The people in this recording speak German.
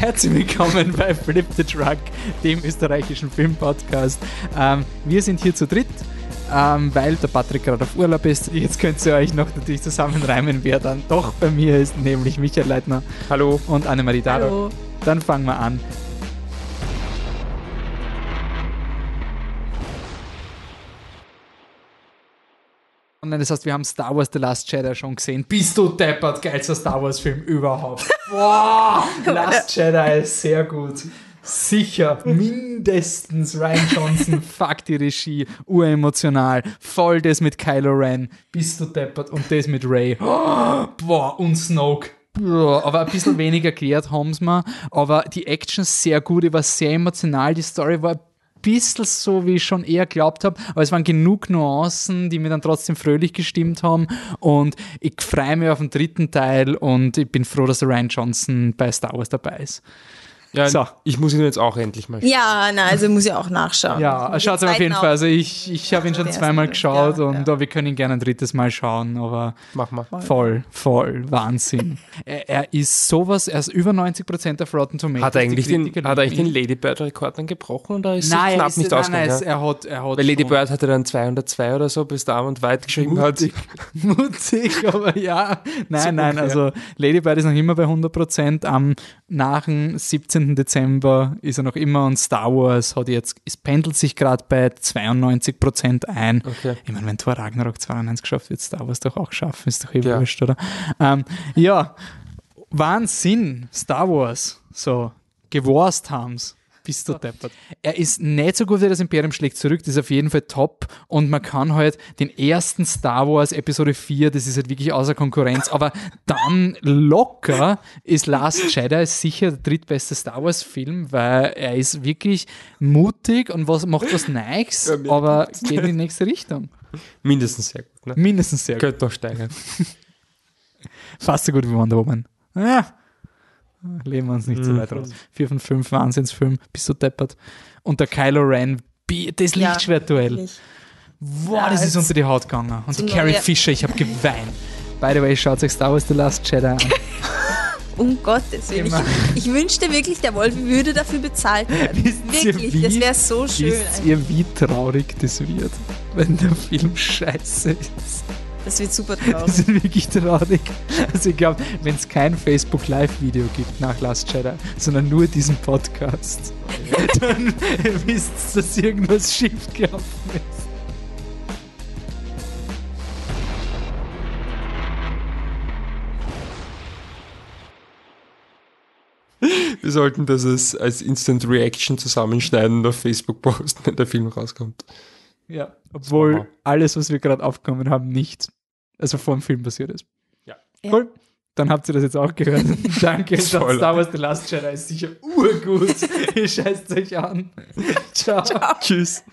Herzlich willkommen bei Flip the Truck, dem österreichischen Filmpodcast. Ähm, wir sind hier zu dritt, ähm, weil der Patrick gerade auf Urlaub ist. Jetzt könnt ihr euch noch natürlich zusammenreimen, wer dann doch bei mir ist, nämlich Michael Leitner. Hallo. Und Annemarie Dado. Hallo. Dann fangen wir an. Das heißt, wir haben Star Wars The Last Jedi schon gesehen. Bist du deppert, geilster Star Wars Film überhaupt. Boah, Last Jedi ist sehr gut. Sicher, mindestens Ryan Johnson, fuck die Regie, uremotional, voll das mit Kylo Ren, bist du deppert? Und das mit Ray. Oh, boah, und Snoke. Boah, aber ein bisschen weniger erklärt haben sie mir, aber die Action sehr gut, ich war sehr emotional, die Story war ein bisschen so, wie ich schon eher glaubt habe, aber es waren genug Nuancen, die mir dann trotzdem fröhlich gestimmt haben und ich freue mich auf den dritten Teil und ich bin froh, dass Ryan Johnson bei Star Wars dabei ist. Ja, so. ich muss ihn jetzt auch endlich mal schauen. Ja, na, also muss ich auch nachschauen. Ja, schaut auf jeden Fall. Also ich, ich habe ihn schon zweimal geschaut ja, und ja. wir können ihn gerne ein drittes Mal schauen, aber Mach mal. voll, voll, Wahnsinn. er, er, ist sowas, er ist über 90 Prozent auf Rotten Tomatoes. Hat er eigentlich den, hat er eigentlich den Lady Bird Rekord dann gebrochen oder ist nein, knapp ist, nicht ausgegangen? Nein, er hat, er hat Weil Lady Bird hatte dann 202 oder so, bis da und weit geschrieben Mutig. hat. Mutig, aber ja. Nein, so nein, also Lady Bird ist noch immer bei 100 Prozent. Am nach dem 17. Dezember ist er noch immer und Star Wars hat jetzt, es pendelt sich gerade bei 92% ein. Okay. Ich meine, wenn Thor Ragnarok 92 geschafft wird, Star Wars doch auch schaffen, ist doch eh ja. wurscht, oder? Ähm, ja, Wahnsinn, Star Wars, so, geworst haben's bist du deppert. Er ist nicht so gut wie das Imperium schlägt zurück, das ist auf jeden Fall top und man kann halt den ersten Star Wars Episode 4, das ist halt wirklich außer Konkurrenz, aber dann locker ist Last Jedi sicher der drittbeste Star Wars Film, weil er ist wirklich mutig und was, macht was Neues, ja, aber geht in die nächste Richtung. Mindestens sehr gut. Ne? Mindestens sehr gut. Könnte noch steigern. Fast so gut wie Wonder Woman. Ja, Leben wir uns nicht so weit mhm. raus. 4 von 5 Wahnsinnsfilm, bist du deppert. Und der Kylo Ren, das Lichtschwertduell. Ja, wow, ja, das ist unter die Haut gegangen. Und die Carrie Fisher, ich habe geweint. By the way, schaut euch Star Wars The Last Jedi an. um Gottes Willen. Ich, ich, wünschte wirklich, der Wolf würde dafür bezahlt werden. Wisst wirklich, wie, das wäre so schön. Wisst ihr, wie traurig das wird, wenn der Film scheiße ist? Das wird super traurig. Das ist wirklich traurig. Also ich glaube, wenn es kein Facebook Live-Video gibt nach Last Jedi, sondern nur diesen Podcast, dann wisst ihr, dass irgendwas schief gelaufen ist. Wir sollten das als, als Instant Reaction zusammenschneiden und auf Facebook posten, wenn der Film rauskommt. Ja, obwohl alles, was wir gerade aufgenommen haben, nicht, also vor dem Film passiert ist. Ja. Cool. Dann habt ihr das jetzt auch gehört. Danke. Star Wars The Last Jedi ist sicher urgut. Ihr scheißt euch an. Ciao. Ciao. Tschüss.